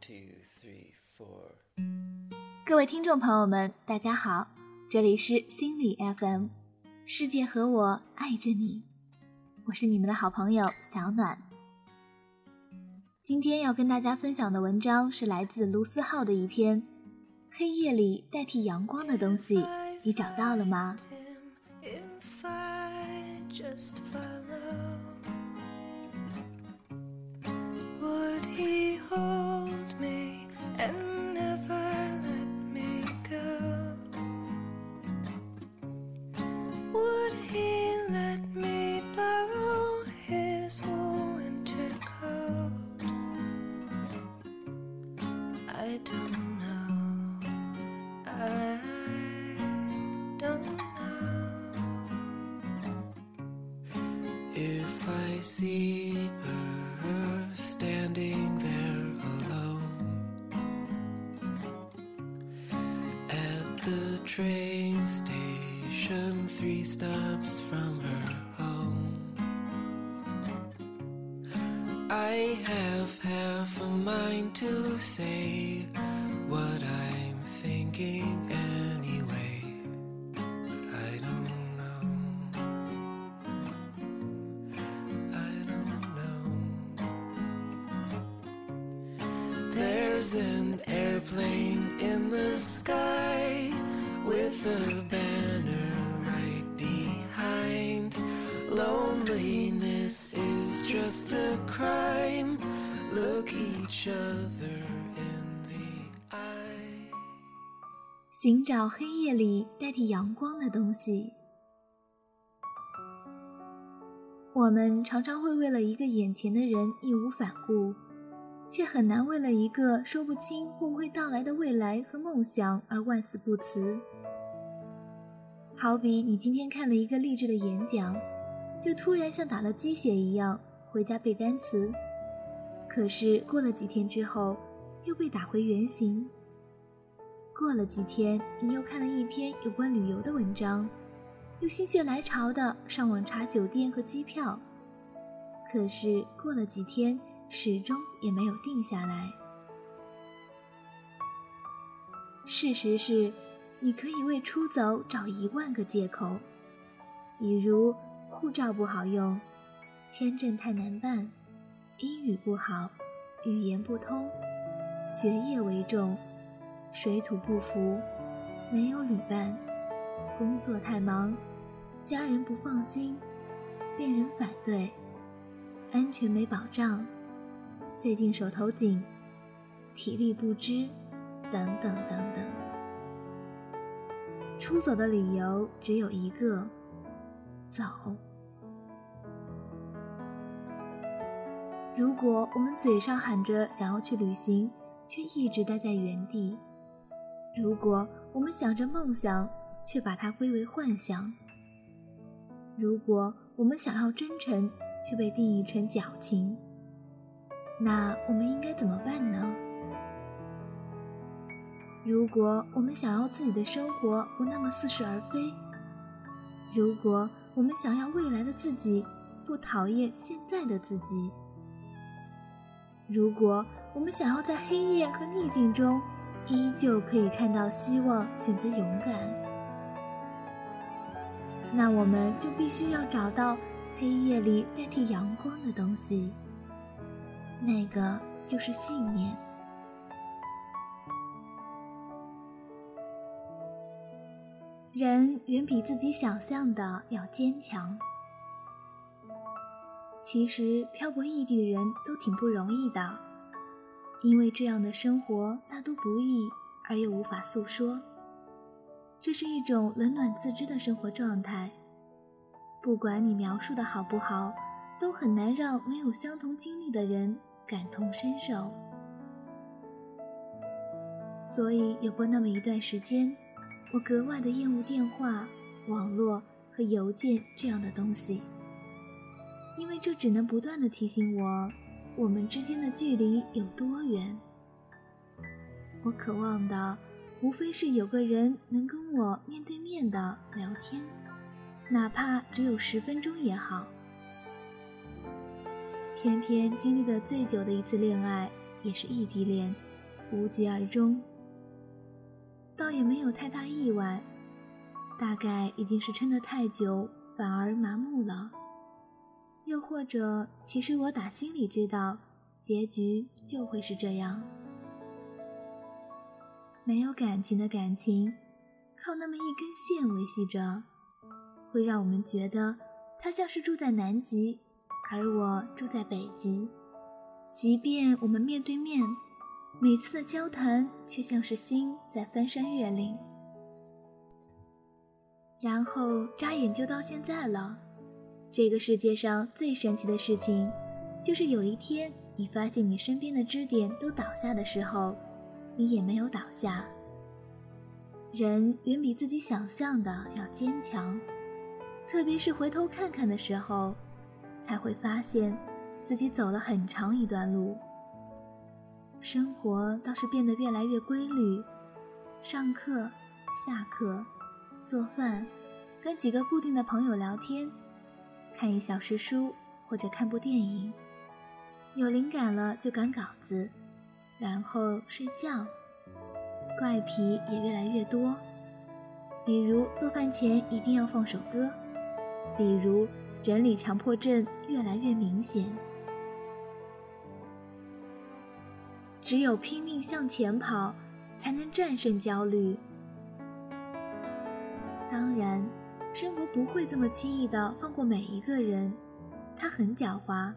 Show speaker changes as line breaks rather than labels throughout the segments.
two, three, four.
各位听众朋友们，大家好，这里是心理 FM，世界和我爱着你，我是你们的好朋友小暖。今天要跟大家分享的文章是来自卢思浩的一篇《黑夜里代替阳光的东西》，你找到了吗
？Just follow, would he hold
mind to say what I'm thinking anyway, but I don't know. I don't know. There's an
寻找黑夜里代替阳光的东西。我们常常会为了一个眼前的人义无反顾，却很难为了一个说不清会不会到来的未来和梦想而万死不辞。好比你今天看了一个励志的演讲，就突然像打了鸡血一样回家背单词，可是过了几天之后，又被打回原形。过了几天，你又看了一篇有关旅游的文章，又心血来潮的上网查酒店和机票，可是过了几天，始终也没有定下来。事实是，你可以为出走找一万个借口，比如护照不好用，签证太难办，英语不好，语言不通，学业为重。水土不服，没有旅伴，工作太忙，家人不放心，恋人反对，安全没保障，最近手头紧，体力不支，等等等等。出走的理由只有一个：走。如果我们嘴上喊着想要去旅行，却一直待在原地。如果我们想着梦想，却把它归为幻想；如果我们想要真诚，却被定义成矫情，那我们应该怎么办呢？如果我们想要自己的生活不那么似是而非，如果我们想要未来的自己不讨厌现在的自己，如果我们想要在黑夜和逆境中，依旧可以看到希望，选择勇敢。那我们就必须要找到黑夜里代替阳光的东西，那个就是信念。人远比自己想象的要坚强。其实漂泊异地的人都挺不容易的。因为这样的生活大都不易，而又无法诉说，这是一种冷暖自知的生活状态。不管你描述的好不好，都很难让没有相同经历的人感同身受。所以有过那么一段时间，我格外的厌恶电话、网络和邮件这样的东西，因为这只能不断的提醒我。我们之间的距离有多远？我渴望的，无非是有个人能跟我面对面的聊天，哪怕只有十分钟也好。偏偏经历的最久的一次恋爱也是异地恋，无疾而终。倒也没有太大意外，大概已经是撑得太久，反而麻木了。又或者，其实我打心里知道，结局就会是这样。没有感情的感情，靠那么一根线维系着，会让我们觉得他像是住在南极，而我住在北极。即便我们面对面。每次的交谈却像是心在翻山越岭，然后眨眼就到现在了。这个世界上最神奇的事情，就是有一天你发现你身边的支点都倒下的时候，你也没有倒下。人远比自己想象的要坚强，特别是回头看看的时候，才会发现自己走了很长一段路。生活倒是变得越来越规律，上课、下课、做饭，跟几个固定的朋友聊天，看一小时书或者看部电影，有灵感了就赶稿子，然后睡觉。怪癖也越来越多，比如做饭前一定要放首歌，比如整理强迫症越来越明显。只有拼命向前跑，才能战胜焦虑。当然，生活不会这么轻易的放过每一个人，它很狡猾，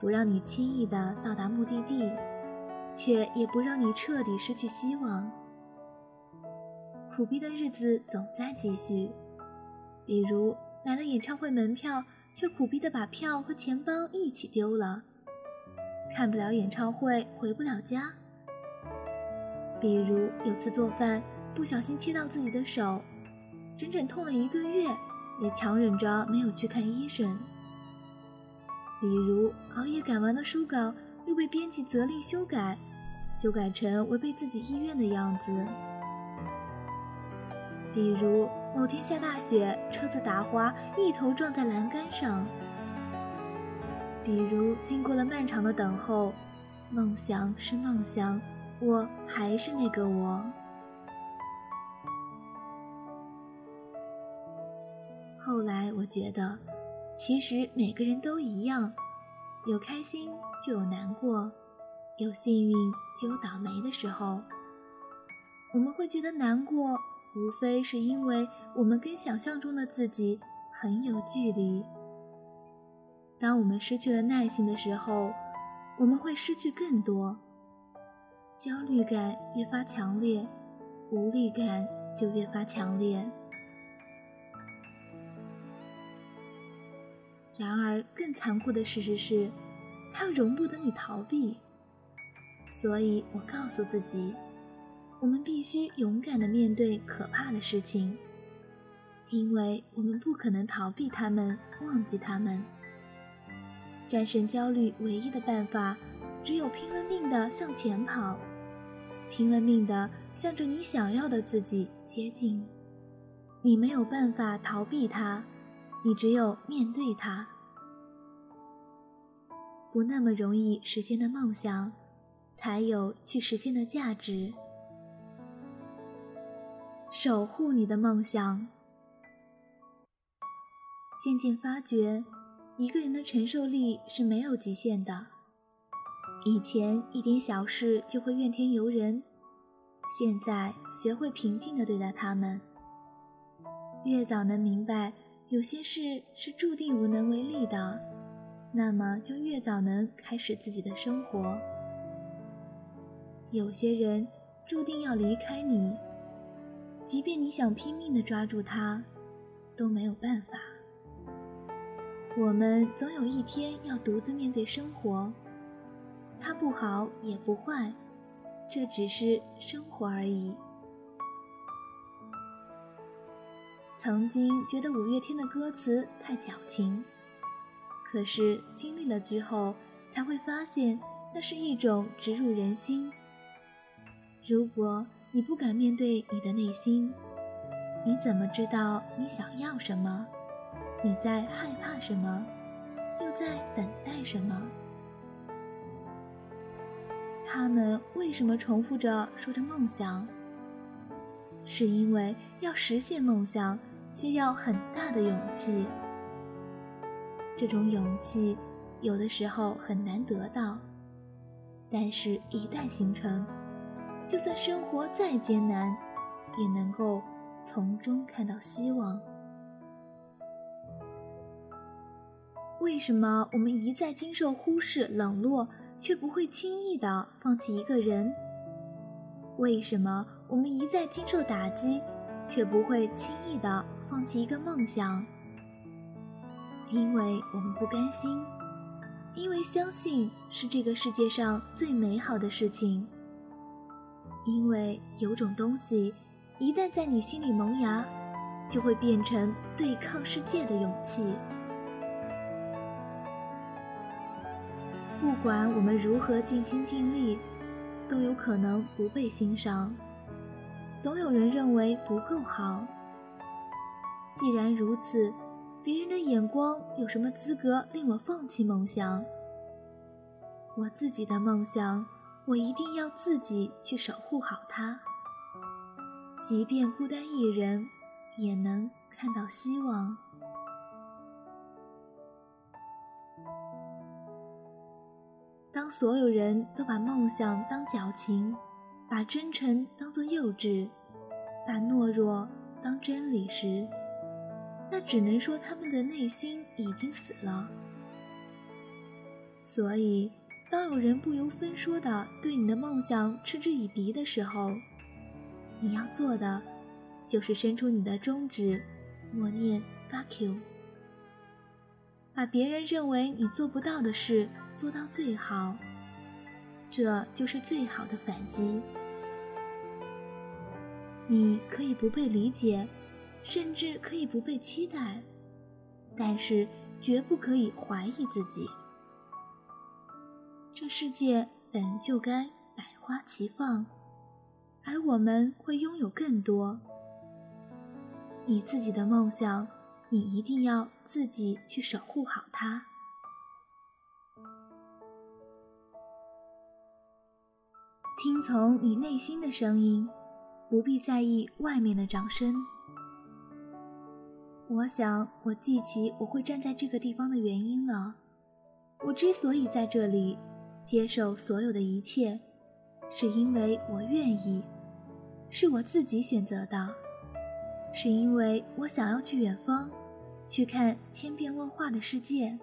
不让你轻易的到达目的地，却也不让你彻底失去希望。苦逼的日子总在继续，比如买了演唱会门票，却苦逼的把票和钱包一起丢了。看不了演唱会，回不了家。比如有次做饭不小心切到自己的手，整整痛了一个月，也强忍着没有去看医生。比如熬夜赶完的书稿又被编辑责令修改，修改成违背自己意愿的样子。比如某天下大雪，车子打滑，一头撞在栏杆上。比如，经过了漫长的等候，梦想是梦想，我还是那个我。后来我觉得，其实每个人都一样，有开心就有难过，有幸运就有倒霉的时候。我们会觉得难过，无非是因为我们跟想象中的自己很有距离。当我们失去了耐心的时候，我们会失去更多。焦虑感越发强烈，无力感就越发强烈。然而，更残酷的事实是，它容不得你逃避。所以我告诉自己，我们必须勇敢的面对可怕的事情，因为我们不可能逃避他们，忘记他们。战胜焦虑唯一的办法，只有拼了命的向前跑，拼了命的向着你想要的自己接近。你没有办法逃避它，你只有面对它。不那么容易实现的梦想，才有去实现的价值。守护你的梦想，渐渐发觉。一个人的承受力是没有极限的。以前一点小事就会怨天尤人，现在学会平静的对待他们。越早能明白有些事是注定无能为力的，那么就越早能开始自己的生活。有些人注定要离开你，即便你想拼命的抓住他，都没有办法。我们总有一天要独自面对生活，它不好也不坏，这只是生活而已。曾经觉得五月天的歌词太矫情，可是经历了之后，才会发现那是一种植入人心。如果你不敢面对你的内心，你怎么知道你想要什么？你在害怕什么？又在等待什么？他们为什么重复着说着梦想？是因为要实现梦想需要很大的勇气。这种勇气有的时候很难得到，但是，一旦形成，就算生活再艰难，也能够从中看到希望。为什么我们一再经受忽视、冷落，却不会轻易的放弃一个人？为什么我们一再经受打击，却不会轻易的放弃一个梦想？因为我们不甘心，因为相信是这个世界上最美好的事情。因为有种东西，一旦在你心里萌芽，就会变成对抗世界的勇气。不管我们如何尽心尽力，都有可能不被欣赏。总有人认为不够好。既然如此，别人的眼光有什么资格令我放弃梦想？我自己的梦想，我一定要自己去守护好它。即便孤单一人，也能看到希望。当所有人都把梦想当矫情，把真诚当作幼稚，把懦弱当真理时，那只能说他们的内心已经死了。所以，当有人不由分说的对你的梦想嗤之以鼻的时候，你要做的就是伸出你的中指，默念 “fuck you”，把别人认为你做不到的事。做到最好，这就是最好的反击。你可以不被理解，甚至可以不被期待，但是绝不可以怀疑自己。这世界本就该百花齐放，而我们会拥有更多。你自己的梦想，你一定要自己去守护好它。听从你内心的声音，不必在意外面的掌声。我想，我记起我会站在这个地方的原因了。我之所以在这里，接受所有的一切，是因为我愿意，是我自己选择的，是因为我想要去远方，去看千变万化的世界，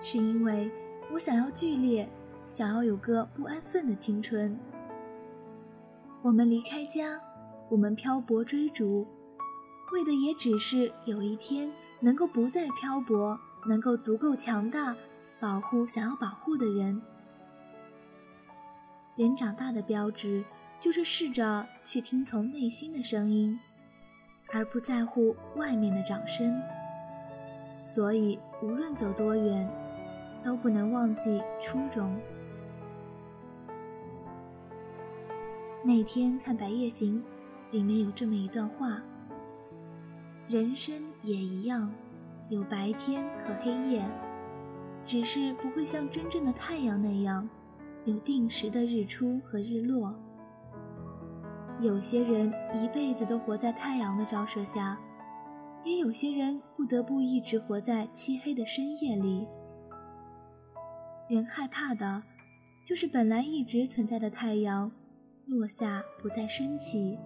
是因为我想要剧烈。想要有个不安分的青春。我们离开家，我们漂泊追逐，为的也只是有一天能够不再漂泊，能够足够强大，保护想要保护的人。人长大的标志，就是试着去听从内心的声音，而不在乎外面的掌声。所以，无论走多远，都不能忘记初衷。那天看《白夜行》，里面有这么一段话：人生也一样，有白天和黑夜，只是不会像真正的太阳那样，有定时的日出和日落。有些人一辈子都活在太阳的照射下，也有些人不得不一直活在漆黑的深夜里。人害怕的，就是本来一直存在的太阳。落下不再升起，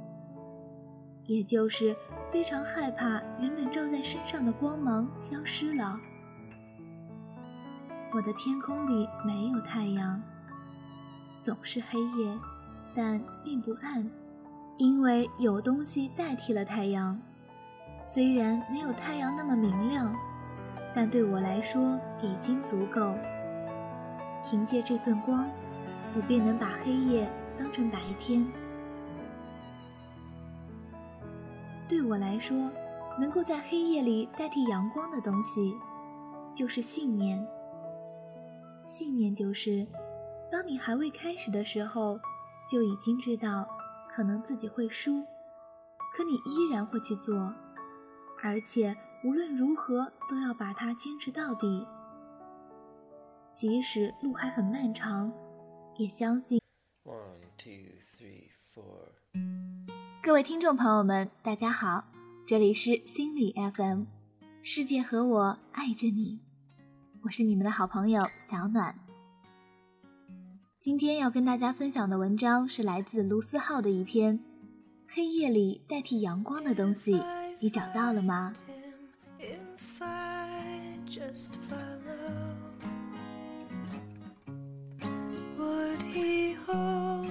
也就是非常害怕原本照在身上的光芒消失了。我的天空里没有太阳，总是黑夜，但并不暗，因为有东西代替了太阳。虽然没有太阳那么明亮，但对我来说已经足够。凭借这份光，我便能把黑夜。当成白天，对我来说，能够在黑夜里代替阳光的东西，就是信念。信念就是，当你还未开始的时候，就已经知道可能自己会输，可你依然会去做，而且无论如何都要把它坚持到底，即使路还很漫长。也相信。
One, two, three, four.
各位听众朋友们，大家好，这里是心理 FM，世界和我爱着你，我是你们的好朋友小暖。今天要跟大家分享的文章是来自卢思浩的一篇《黑夜里代替阳光的东西》，你找到了吗
？Just follow, would he hold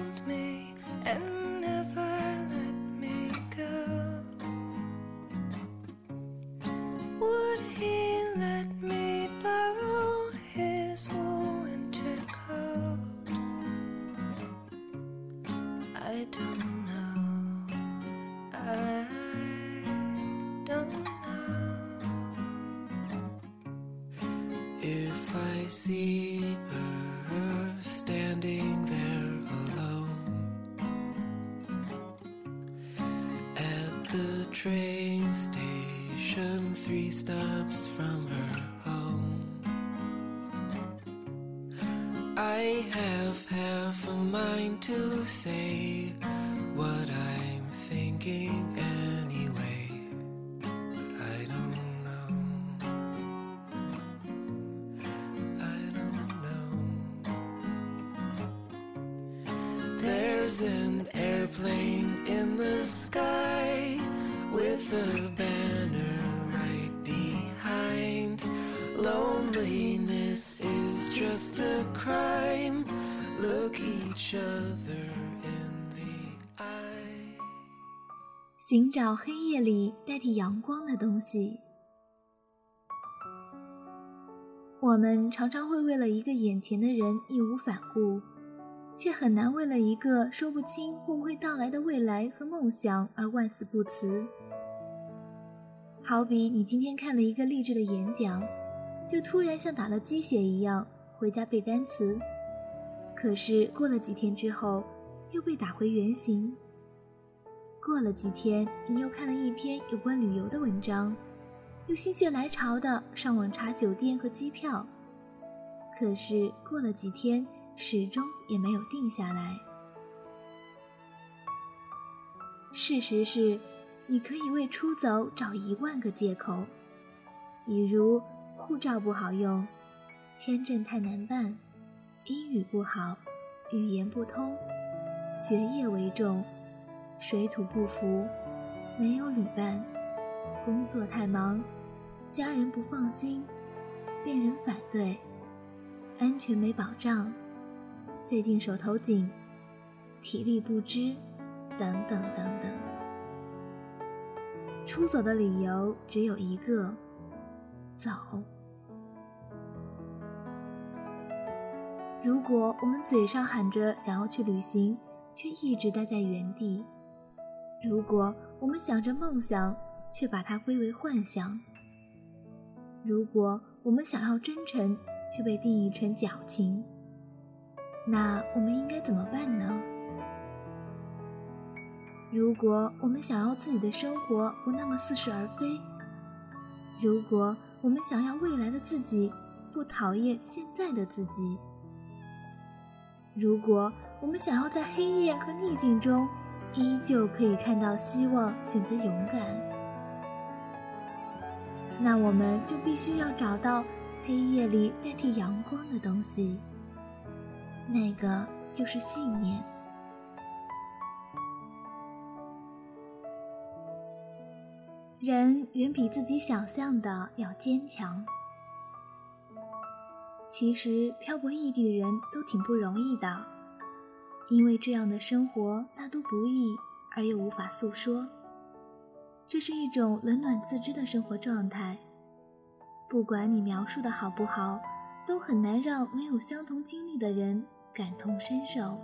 mind to say what I'm thinking
寻找黑夜里代替阳光的东西。我们常常会为了一个眼前的人义无反顾，却很难为了一个说不清会不会到来的未来和梦想而万死不辞。好比你今天看了一个励志的演讲，就突然像打了鸡血一样回家背单词，可是过了几天之后，又被打回原形。过了几天，你又看了一篇有关旅游的文章，又心血来潮的上网查酒店和机票，可是过了几天，始终也没有定下来。事实是，你可以为出走找一万个借口，比如护照不好用，签证太难办，英语不好，语言不通，学业为重。水土不服，没有旅伴，工作太忙，家人不放心，恋人反对，安全没保障，最近手头紧，体力不支，等等等等。出走的理由只有一个：走。如果我们嘴上喊着想要去旅行，却一直待在原地。如果我们想着梦想，却把它归为幻想；如果我们想要真诚，却被定义成矫情，那我们应该怎么办呢？如果我们想要自己的生活不那么似是而非，如果我们想要未来的自己不讨厌现在的自己，如果我们想要在黑夜和逆境中，依旧可以看到希望，选择勇敢。那我们就必须要找到黑夜里代替阳光的东西，那个就是信念。人远比自己想象的要坚强。其实漂泊异地的人都挺不容易的。因为这样的生活大多不易，而又无法诉说。这是一种冷暖自知的生活状态。不管你描述的好不好，都很难让没有相同经历的人感同身受。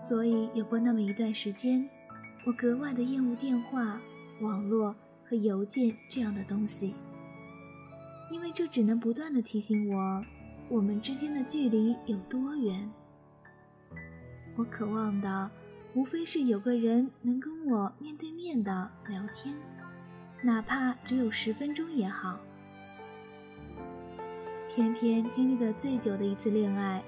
所以有过那么一段时间，我格外的厌恶电话、网络和邮件这样的东西，因为这只能不断的提醒我。我们之间的距离有多远？我渴望的，无非是有个人能跟我面对面的聊天，哪怕只有十分钟也好。偏偏经历的最久的一次恋爱，